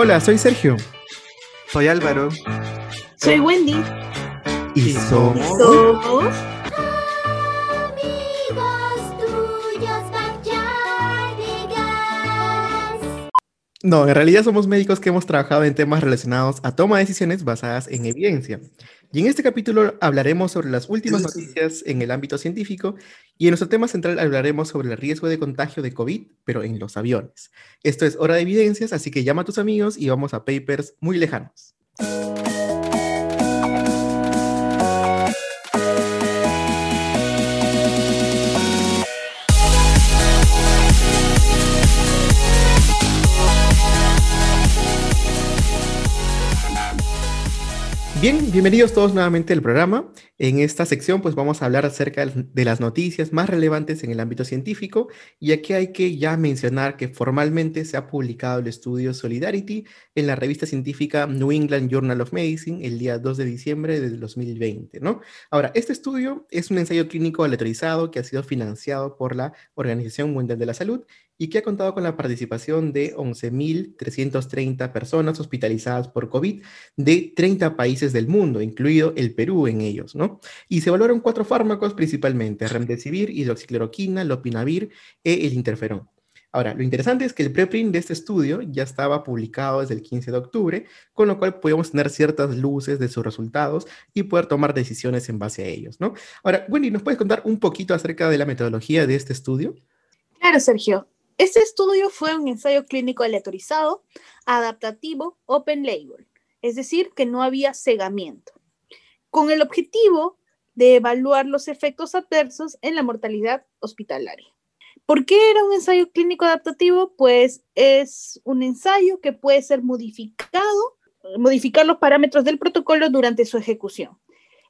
Hola, soy Sergio. Soy Álvaro. Soy Wendy. Y somos... Somos... No, en realidad somos médicos que hemos trabajado en temas relacionados a toma de decisiones basadas en evidencia. Y en este capítulo hablaremos sobre las últimas noticias en el ámbito científico y en nuestro tema central hablaremos sobre el riesgo de contagio de COVID, pero en los aviones. Esto es Hora de Evidencias, así que llama a tus amigos y vamos a papers muy lejanos. Bien, bienvenidos todos nuevamente al programa. En esta sección pues vamos a hablar acerca de las noticias más relevantes en el ámbito científico y aquí hay que ya mencionar que formalmente se ha publicado el estudio Solidarity en la revista científica New England Journal of Medicine el día 2 de diciembre de 2020, ¿no? Ahora, este estudio es un ensayo clínico aleatorizado que ha sido financiado por la Organización Mundial de la Salud y que ha contado con la participación de 11.330 personas hospitalizadas por COVID de 30 países del mundo, incluido el Perú en ellos, ¿no? Y se evaluaron cuatro fármacos principalmente, remdesivir, hidroxicloroquina, lopinavir e el interferón. Ahora, lo interesante es que el preprint de este estudio ya estaba publicado desde el 15 de octubre, con lo cual podemos tener ciertas luces de sus resultados y poder tomar decisiones en base a ellos, ¿no? Ahora, Wendy, ¿nos puedes contar un poquito acerca de la metodología de este estudio? Claro, Sergio. Este estudio fue un ensayo clínico aleatorizado, adaptativo, open label, es decir, que no había cegamiento, con el objetivo de evaluar los efectos adversos en la mortalidad hospitalaria. ¿Por qué era un ensayo clínico adaptativo? Pues es un ensayo que puede ser modificado, modificar los parámetros del protocolo durante su ejecución.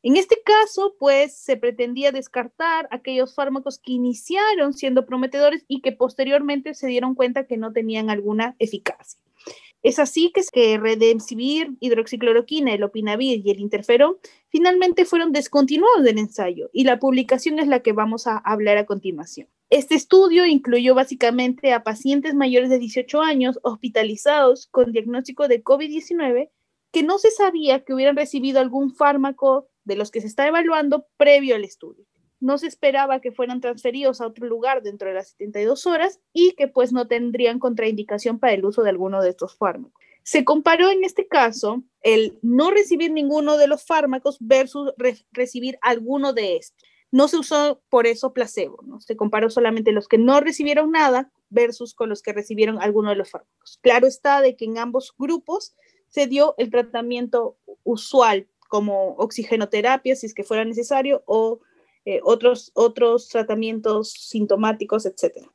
En este caso, pues se pretendía descartar aquellos fármacos que iniciaron siendo prometedores y que posteriormente se dieron cuenta que no tenían alguna eficacia. Es así que, que Redemsivir, hidroxicloroquina, el opinavir y el interferón finalmente fueron descontinuados del ensayo y la publicación es la que vamos a hablar a continuación. Este estudio incluyó básicamente a pacientes mayores de 18 años hospitalizados con diagnóstico de COVID-19 que no se sabía que hubieran recibido algún fármaco de los que se está evaluando previo al estudio. No se esperaba que fueran transferidos a otro lugar dentro de las 72 horas y que pues no tendrían contraindicación para el uso de alguno de estos fármacos. Se comparó en este caso el no recibir ninguno de los fármacos versus recibir alguno de estos. No se usó por eso placebo, ¿no? Se comparó solamente los que no recibieron nada versus con los que recibieron alguno de los fármacos. Claro está de que en ambos grupos se dio el tratamiento usual como oxigenoterapia si es que fuera necesario o eh, otros, otros tratamientos sintomáticos, etc.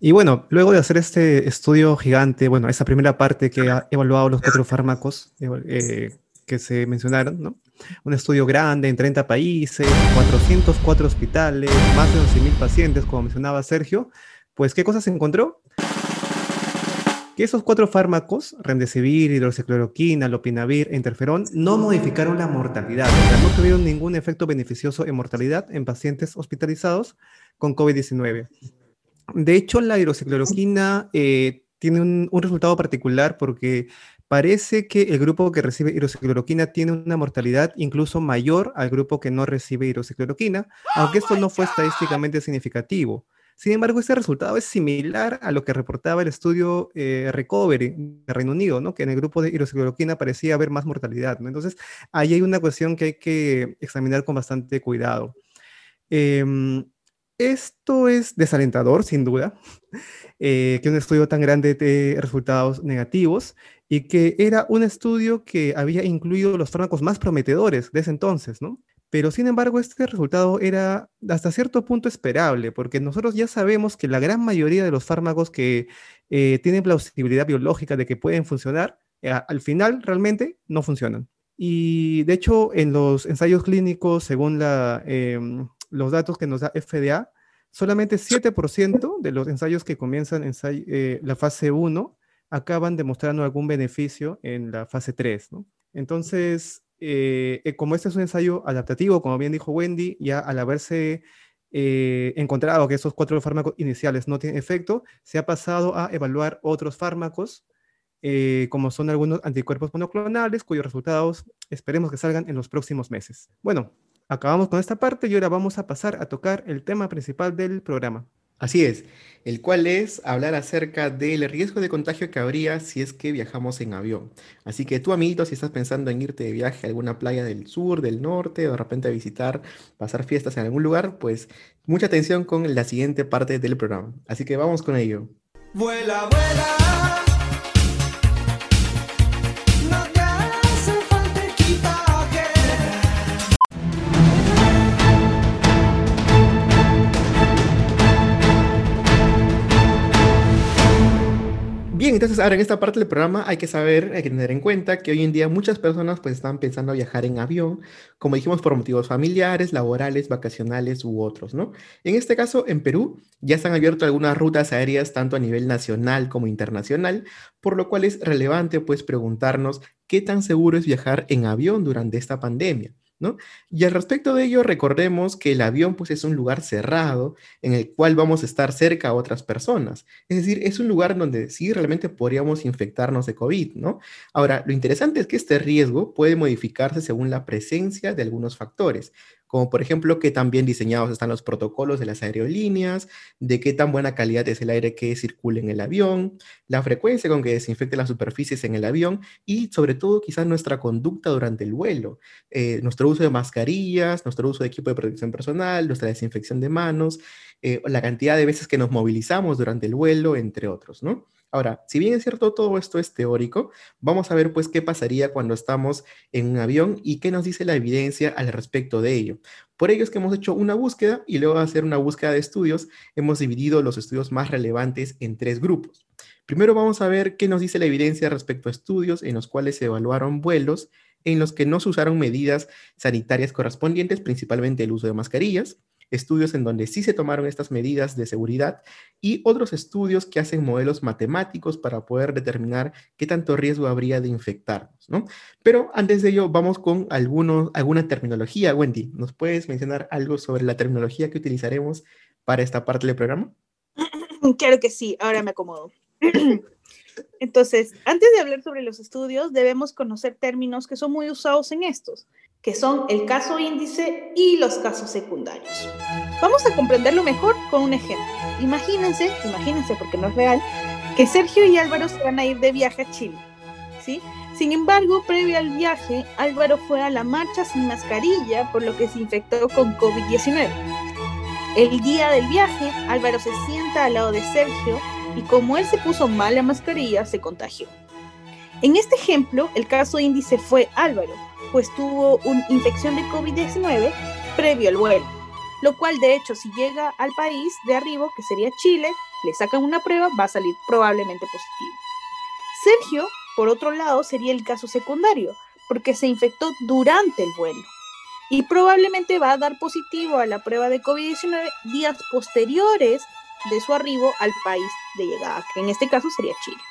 Y bueno, luego de hacer este estudio gigante, bueno, esa primera parte que ha evaluado los cuatro fármacos eh, que se mencionaron, ¿no? Un estudio grande en 30 países, 404 hospitales, más de 11.000 pacientes, como mencionaba Sergio, pues ¿qué cosas encontró? Que esos cuatro fármacos, remdesivir, hidroxicloroquina, lopinavir e interferón, no modificaron la mortalidad, o sea, no tuvieron ningún efecto beneficioso en mortalidad en pacientes hospitalizados con COVID-19. De hecho, la hidroxicloroquina eh, tiene un, resultado particular porque parece que el grupo que recibe hidroxicloroquina tiene una mortalidad incluso mayor al grupo que no recibe hidroxicloroquina, aunque esto no fue estadísticamente significativo. Sin embargo, este resultado es similar a lo que reportaba el estudio eh, Recovery de Reino Unido, ¿no? que en el grupo de hidroxicloroquina parecía haber más mortalidad. Entonces, ahí hay una cuestión que hay que examinar con bastante cuidado. Eh, esto es desalentador, sin duda, eh, que un estudio tan grande de resultados negativos y que era un estudio que había incluido los fármacos más prometedores de ese entonces, ¿no? Pero sin embargo, este resultado era hasta cierto punto esperable, porque nosotros ya sabemos que la gran mayoría de los fármacos que eh, tienen plausibilidad biológica de que pueden funcionar, eh, al final realmente no funcionan. Y de hecho, en los ensayos clínicos, según la, em, los datos que nos da FDA, solamente 7% de los ensayos que comienzan en eh, la fase 1 acaban demostrando algún beneficio en la fase 3. ¿no? Entonces, eh, eh, como este es un ensayo adaptativo, como bien dijo Wendy, ya al haberse eh, encontrado que esos cuatro fármacos iniciales no tienen efecto, se ha pasado a evaluar otros fármacos eh, como son algunos anticuerpos monoclonales, cuyos resultados esperemos que salgan en los próximos meses. Bueno, acabamos con esta parte y ahora vamos a pasar a tocar el tema principal del programa. Así es, el cual es hablar acerca del riesgo de contagio que habría si es que viajamos en avión. Así que tú, amiguito, si estás pensando en irte de viaje a alguna playa del sur, del norte, o de repente a visitar, pasar fiestas en algún lugar, pues mucha atención con la siguiente parte del programa. Así que vamos con ello. Vuela, vuela. Entonces ahora en esta parte del programa hay que saber, hay que tener en cuenta que hoy en día muchas personas pues están pensando viajar en avión, como dijimos, por motivos familiares, laborales, vacacionales u otros, ¿no? En este caso, en Perú ya se han abierto algunas rutas aéreas tanto a nivel nacional como internacional, por lo cual es relevante pues preguntarnos qué tan seguro es viajar en avión durante esta pandemia. Y al respecto de ello, recordemos que el avión pues es un lugar cerrado en el cual vamos a estar cerca a otras personas. Es decir, es un lugar donde sí realmente podríamos infectarnos de COVID, ¿no? Ahora, lo interesante es que este riesgo puede modificarse según la presencia de algunos factores como por ejemplo qué tan bien diseñados están los protocolos de las aerolíneas, de qué tan buena calidad es el aire que circula en el avión, la frecuencia con que desinfecte las superficies en el avión y sobre todo quizás nuestra conducta durante el vuelo, eh, nuestro uso de mascarillas, nuestro uso de equipo de protección personal, nuestra desinfección de manos, eh, la cantidad de veces que nos movilizamos durante el vuelo, entre otros, ¿no? Ahora, si bien es cierto todo esto es teórico, vamos a ver pues qué pasaría cuando estamos en un avión y qué nos dice la evidencia al respecto de ello. Por ello es que hemos hecho una búsqueda y luego de hacer una búsqueda de estudios, hemos dividido los estudios más relevantes en tres grupos. Primero vamos a ver qué nos dice la evidencia respecto a estudios en los cuales se evaluaron vuelos en los que no se usaron medidas sanitarias correspondientes, principalmente el uso de mascarillas estudios en donde sí se tomaron estas medidas de seguridad y otros estudios que hacen modelos matemáticos para poder determinar qué tanto riesgo habría de infectarnos, ¿no? Pero antes de ello, vamos con alguna terminología. Wendy, ¿nos puedes mencionar algo sobre la terminología que utilizaremos para esta parte del programa? Claro que sí, ahora me acomodo. Entonces, antes de hablar sobre los estudios, debemos conocer términos que son muy usados en estos, que son el caso índice y los casos secundarios. Vamos a comprenderlo mejor con un ejemplo. Imagínense, imagínense porque no es real, que Sergio y Álvaro se van a ir de viaje a Chile. ¿sí? Sin embargo, previo al viaje, Álvaro fue a la marcha sin mascarilla, por lo que se infectó con COVID-19. El día del viaje, Álvaro se sienta al lado de Sergio y como él se puso mal la mascarilla, se contagió. En este ejemplo, el caso índice fue Álvaro, pues tuvo una infección de COVID-19 previo al vuelo, lo cual de hecho si llega al país de arriba, que sería Chile, le sacan una prueba, va a salir probablemente positivo. Sergio, por otro lado, sería el caso secundario, porque se infectó durante el vuelo y probablemente va a dar positivo a la prueba de COVID-19 días posteriores de su arribo al país de llegada, que en este caso sería Chile.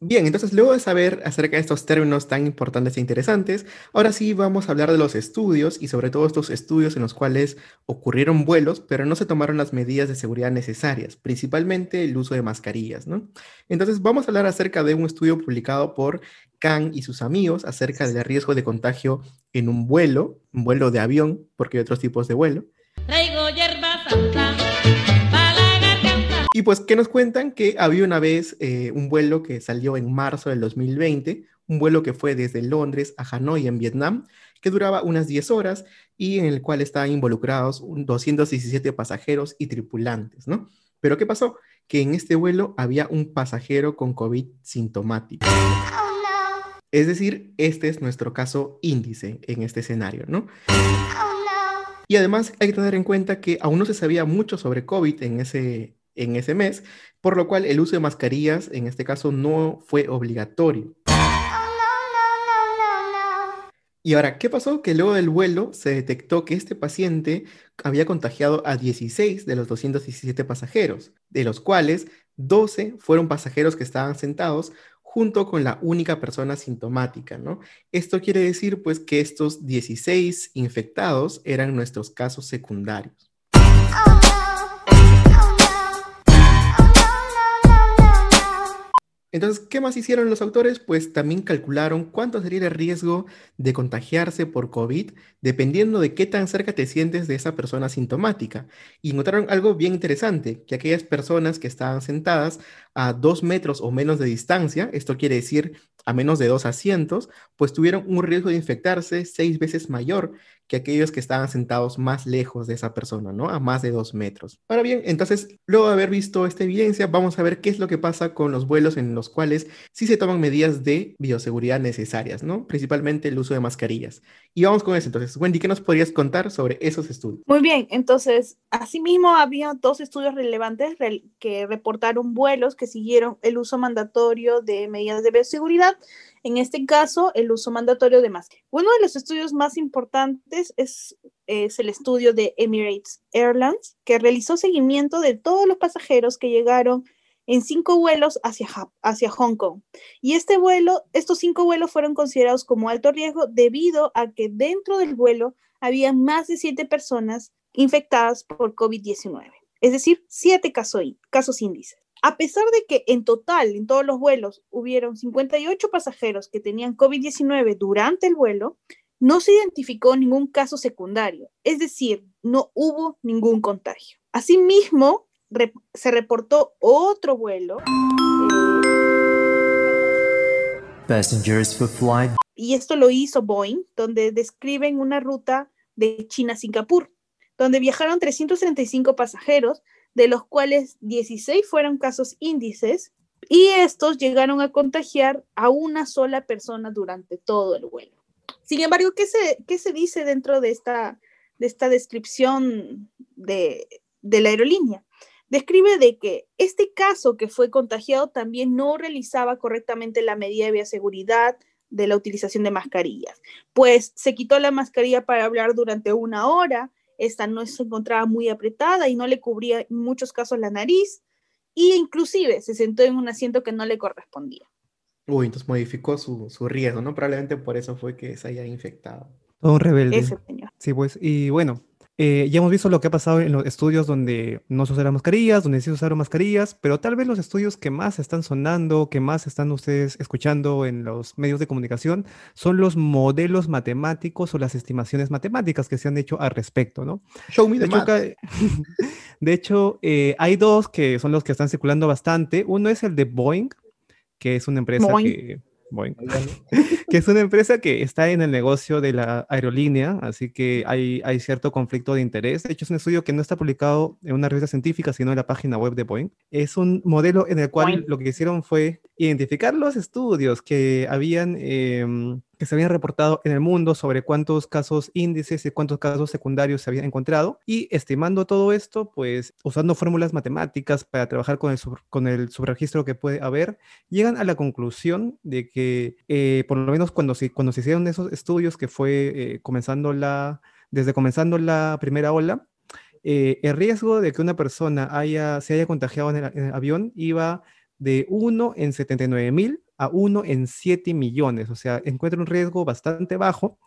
Bien, entonces luego de saber acerca de estos términos tan importantes e interesantes, ahora sí vamos a hablar de los estudios y sobre todo estos estudios en los cuales ocurrieron vuelos, pero no se tomaron las medidas de seguridad necesarias, principalmente el uso de mascarillas, ¿no? Entonces vamos a hablar acerca de un estudio publicado por Khan y sus amigos acerca del riesgo de contagio en un vuelo, un vuelo de avión, porque hay otros tipos de vuelo. Traigo y pues, ¿qué nos cuentan? Que había una vez eh, un vuelo que salió en marzo del 2020, un vuelo que fue desde Londres a Hanoi en Vietnam, que duraba unas 10 horas y en el cual estaban involucrados 217 pasajeros y tripulantes, ¿no? Pero ¿qué pasó? Que en este vuelo había un pasajero con COVID sintomático. Es decir, este es nuestro caso índice en este escenario, ¿no? Y además hay que tener en cuenta que aún no se sabía mucho sobre COVID en ese, en ese mes, por lo cual el uso de mascarillas en este caso no fue obligatorio. Y ahora, ¿qué pasó? Que luego del vuelo se detectó que este paciente había contagiado a 16 de los 217 pasajeros, de los cuales 12 fueron pasajeros que estaban sentados junto con la única persona sintomática, ¿no? Esto quiere decir pues que estos 16 infectados eran nuestros casos secundarios. Entonces, ¿qué más hicieron los autores? Pues también calcularon cuánto sería el riesgo de contagiarse por COVID dependiendo de qué tan cerca te sientes de esa persona sintomática. Y notaron algo bien interesante, que aquellas personas que estaban sentadas a dos metros o menos de distancia, esto quiere decir a menos de dos asientos, pues tuvieron un riesgo de infectarse seis veces mayor que aquellos que estaban sentados más lejos de esa persona, ¿no? A más de dos metros. Ahora bien, entonces, luego de haber visto esta evidencia, vamos a ver qué es lo que pasa con los vuelos en los cuales sí se toman medidas de bioseguridad necesarias, ¿no? Principalmente el uso de mascarillas. Y vamos con eso. Entonces, Wendy, ¿qué nos podrías contar sobre esos estudios? Muy bien, entonces, asimismo había dos estudios relevantes que reportaron vuelos que siguieron el uso mandatorio de medidas de bioseguridad en este caso, el uso mandatorio de máscara. Uno de los estudios más importantes es, el estudio de Emirates Airlines, que realizó seguimiento de todos los pasajeros que llegaron en cinco vuelos hacia, hacia Hong Kong. Y este vuelo, estos cinco vuelos fueron considerados como alto riesgo debido a que dentro del vuelo había más de siete personas infectadas por COVID-19, es decir, siete casos, casos índices. A pesar de que en total, en todos los vuelos, hubieron 58 pasajeros que tenían COVID-19 durante el vuelo, no se identificó ningún caso secundario, es decir, no hubo ningún contagio. Asimismo, se reportó otro vuelo. Y esto lo hizo Boeing, donde describen una ruta de China a Singapur, donde viajaron 335 pasajeros, de los cuales 16 fueron casos índices y estos llegaron a contagiar a una sola persona durante todo el vuelo. Sin embargo, ¿qué se, qué se dice dentro de esta, de esta descripción de, de la aerolínea? Describe de que este caso que fue contagiado también no realizaba correctamente la medida de bioseguridad de la utilización de mascarillas, pues se quitó la mascarilla para hablar durante una hora, esta no se encontraba muy apretada y no le cubría en muchos casos la nariz e inclusive se sentó en un asiento que no le correspondía. Uy, entonces modificó su, su riesgo, ¿no? Probablemente por eso fue que se haya infectado. Todo un rebelde. Sí, pues, y bueno, eh, ya hemos visto lo que ha pasado en los estudios donde no se usaron mascarillas, donde sí se usaron mascarillas, pero tal vez los estudios que más están sonando, que más están ustedes escuchando en los medios de comunicación, son los modelos matemáticos o las estimaciones matemáticas que se han hecho al respecto, ¿no? Show me de, hecho, de hecho, eh, hay dos que son los que están circulando bastante. Uno es el de Boeing, que es una empresa que que es una empresa que está en el negocio de la aerolínea, así que hay, hay cierto conflicto de interés. De hecho, es un estudio que no está publicado en una revista científica, sino en la página web de Boeing. Es un modelo en el cual lo que hicieron fue identificar los estudios que habían em, que se habían reportado en el mundo sobre cuántos casos índices y cuántos casos secundarios se habían encontrado. Y estimando todo esto, pues usando fórmulas matemáticas para trabajar con el, con el subregistro que puede haber, llegan a la conclusión de que eh, por lo menos cuando se, cuando se hicieron esos estudios que fue eh, comenzando la, desde comenzando la primera ola, eh, el riesgo de que una persona haya, se haya contagiado en el, avión iba de 1 en 79 mil a 1 en 7 millones, o sea, encuentra un riesgo bastante bajo.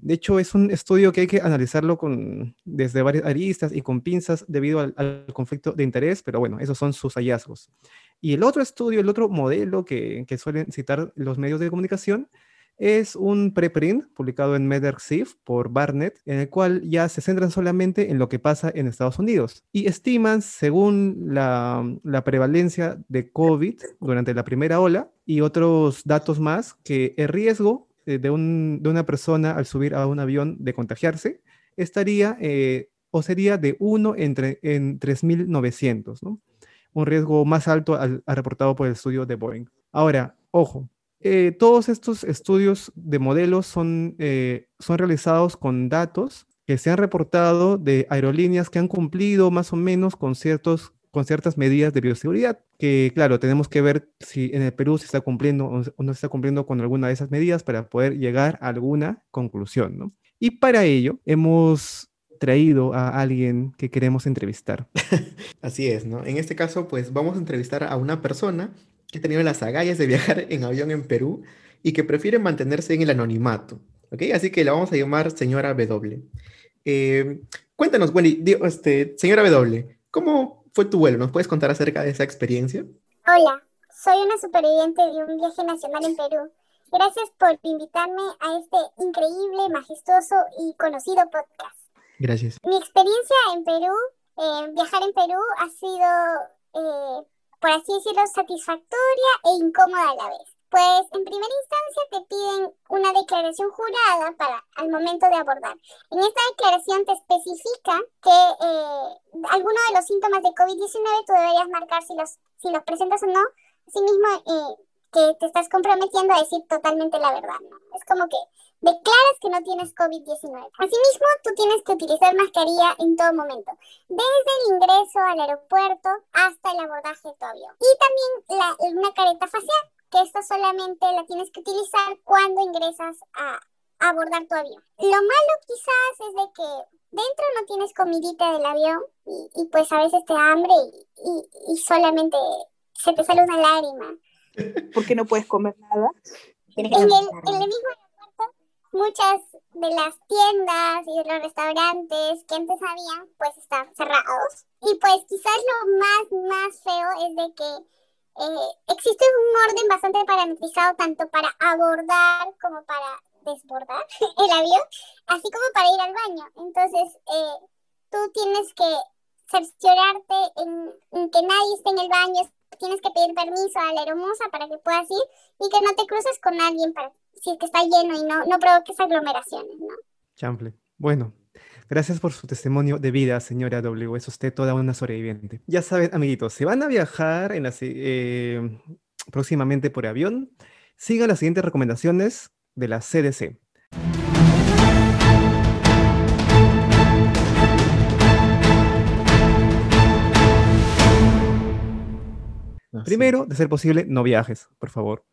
De hecho, es un estudio que hay que analizarlo con, desde varias aristas y con pinzas debido al, conflicto de interés, pero bueno, esos son sus hallazgos. Y el otro estudio, el otro modelo que, que suelen citar los medios de comunicación es un preprint publicado en MedRxiv por Barnett, en el cual ya se centran solamente en lo que pasa en Estados Unidos y estiman, según la, prevalencia de COVID durante la primera ola y otros datos más, que el riesgo de, una persona al subir a un avión de contagiarse estaría eh, o sería de 1 entre, en 3.900, ¿no? Un riesgo más alto al reportado por el estudio de Boeing. Ahora, ojo, eh, todos estos estudios de modelos son, eh, son realizados con datos que se han reportado de aerolíneas que han cumplido más o menos con, ciertos, con ciertas medidas de bioseguridad, que claro, tenemos que ver si en el Perú se está cumpliendo o no se está cumpliendo con alguna de esas medidas para poder llegar a alguna conclusión, ¿no? Y para ello hemos traído a alguien que queremos entrevistar. Así es, ¿no? En este caso, pues vamos a entrevistar a una persona que ha tenido las agallas de viajar en avión en Perú y que prefiere mantenerse en el anonimato. ¿ok? Así que la vamos a llamar señora W. Eh, cuéntanos, Wendy, este, señora W, ¿cómo fue tu vuelo? ¿Nos puedes contar acerca de esa experiencia? Hola, soy una superviviente de un viaje nacional en Perú. Gracias por invitarme a este increíble, majestuoso y conocido podcast. Gracias. Mi experiencia en Perú, eh, viajar en Perú, ha sido, eh, por así decirlo, satisfactoria e incómoda a la vez. Pues en primera instancia te piden una declaración jurada para al momento de abordar. En esta declaración te especifica que eh, alguno de los síntomas de COVID-19 tú deberías marcar si los, si los presentas o no. Asimismo, eh, que te estás comprometiendo a decir totalmente la verdad, ¿no? Es como que declaras que no tienes COVID-19. Asimismo, tú tienes que utilizar mascarilla en todo momento, desde el ingreso al aeropuerto hasta el abordaje de tu avión. Y también la, una careta facial, que esta solamente la tienes que utilizar cuando ingresas a, abordar tu avión. Lo malo quizás es de que dentro no tienes comidita del avión y, pues a veces te hambre y, y solamente se te sale una lágrima porque no puedes comer nada. En el, en el mismo muchas de las tiendas y de los restaurantes que antes había, pues están cerrados. Y pues quizás lo más, más feo es de que eh, existe un orden bastante parametrizado tanto para abordar como para desbordar el avión, así como para ir al baño. Entonces, eh, tú tienes que cerciorarte en, en, que nadie esté en el baño, tienes que pedir permiso a la hermosa para que puedas ir y que no te cruces con alguien para si es que está lleno y no, no provoques aglomeraciones, ¿no? Chample. Bueno, Gracias por su testimonio de vida, señora W. Es usted toda una sobreviviente. Ya saben, amiguitos, si van a viajar en la, eh, próximamente por avión, sigan las siguientes recomendaciones de la CDC. Primero, de ser posible, no viajes, por favor.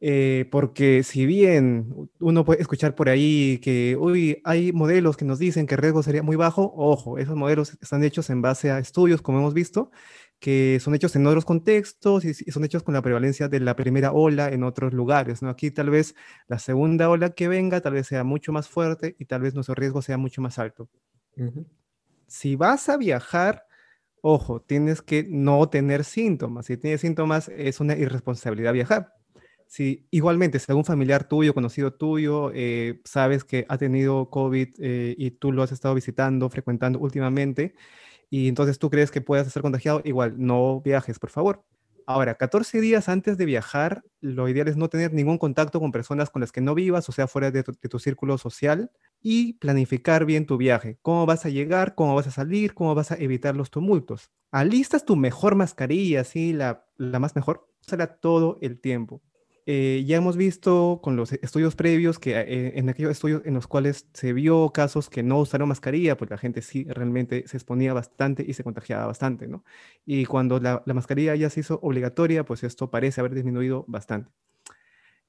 Eh, porque si bien uno puede escuchar por ahí que uy, hay modelos que nos dicen que el riesgo sería muy bajo, ojo, esos modelos están hechos en base a estudios, como hemos visto, que son hechos en otros contextos y, son hechos con la prevalencia de la primera ola en otros lugares. ¿no? Aquí tal vez la segunda ola que venga tal vez sea mucho más fuerte y tal vez nuestro riesgo sea mucho más alto. Si vas a viajar, Ojo, tienes que no tener síntomas. Si tienes síntomas, es una irresponsabilidad viajar. Si igualmente, si algún familiar tuyo, conocido tuyo, eh, sabes que ha tenido COVID eh, y tú lo has estado visitando, frecuentando últimamente, y entonces tú crees que puedas ser contagiado, igual, no viajes, por favor. Ahora, 14 días antes de viajar, lo ideal es no tener ningún contacto con personas con las que no vivas, o sea, fuera de tu, círculo social, y planificar bien tu viaje. Cómo vas a llegar, cómo vas a salir, cómo vas a evitar los tumultos. Alistas tu mejor mascarilla, sí, la, la más mejor. Úsala todo el tiempo. Eh, ya hemos visto con los estudios previos que eh, en aquellos estudios en los cuales se vio casos que no usaron mascarilla, pues la gente sí realmente se exponía bastante y se contagiaba bastante, ¿no? Y cuando la, mascarilla ya se hizo obligatoria, pues esto parece haber disminuido bastante.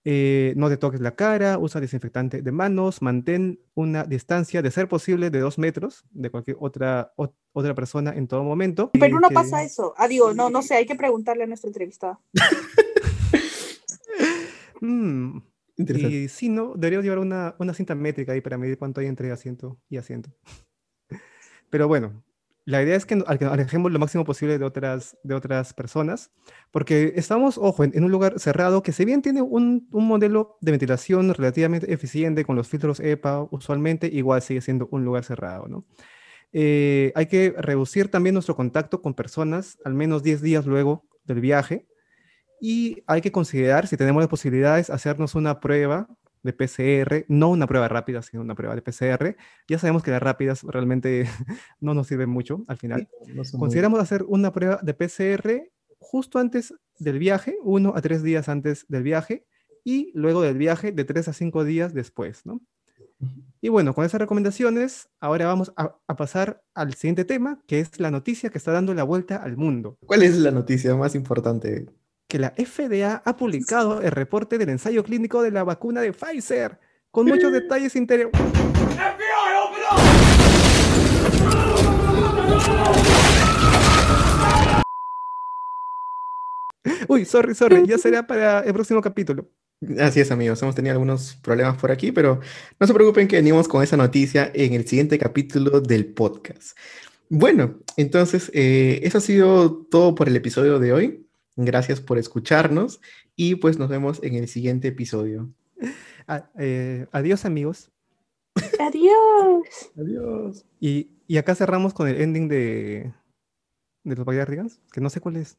Eh, no te toques la cara, usa desinfectante de manos, mantén una distancia de ser posible de dos metros de cualquier otra, otra persona en todo momento. Pero no pasa eso. Ah, digo, no, no sé, hay que preguntarle a nuestra entrevistada. Mm, y sí, ¿no? Deberíamos llevar una, una, cinta métrica ahí para medir cuánto hay entre asiento y asiento. Pero bueno, la idea es que alejemos lo máximo posible de otras, de otras personas, porque estamos, ojo, en, un lugar cerrado que si bien tiene un, un, modelo de ventilación relativamente eficiente con los filtros EPA, usualmente igual sigue siendo un lugar cerrado, ¿no? Eh, hay que reducir también nuestro contacto con personas al menos 10 días luego del viaje, y hay que considerar, si tenemos las posibilidades, hacernos una prueba de PCR, no una prueba rápida, sino una prueba de PCR. Ya sabemos que las rápidas realmente no nos sirven mucho al final. Consideramos hacer una prueba de PCR justo antes del viaje, uno a tres días antes del viaje, y luego del viaje de tres a cinco días después, ¿no? Y bueno, con esas recomendaciones, ahora vamos a, a, pasar al siguiente tema, que es la noticia que está dando la vuelta al mundo. ¿Cuál es la noticia más importante que la FDA ha publicado el reporte del ensayo clínico de la vacuna de Pfizer, con muchos detalles interesantes. Uy, sorry, sorry, ya será para el próximo capítulo. Así es, amigos, hemos tenido algunos problemas por aquí, pero no se preocupen que venimos con esa noticia en el siguiente capítulo del podcast. Bueno, entonces, eh, eso ha sido todo por el episodio de hoy. Gracias por escucharnos y pues nos vemos en el siguiente episodio. Ah, eh, adiós amigos. Adiós. Adiós. Y, y acá cerramos con el ending de, de los Backyardigans, que no sé cuál es.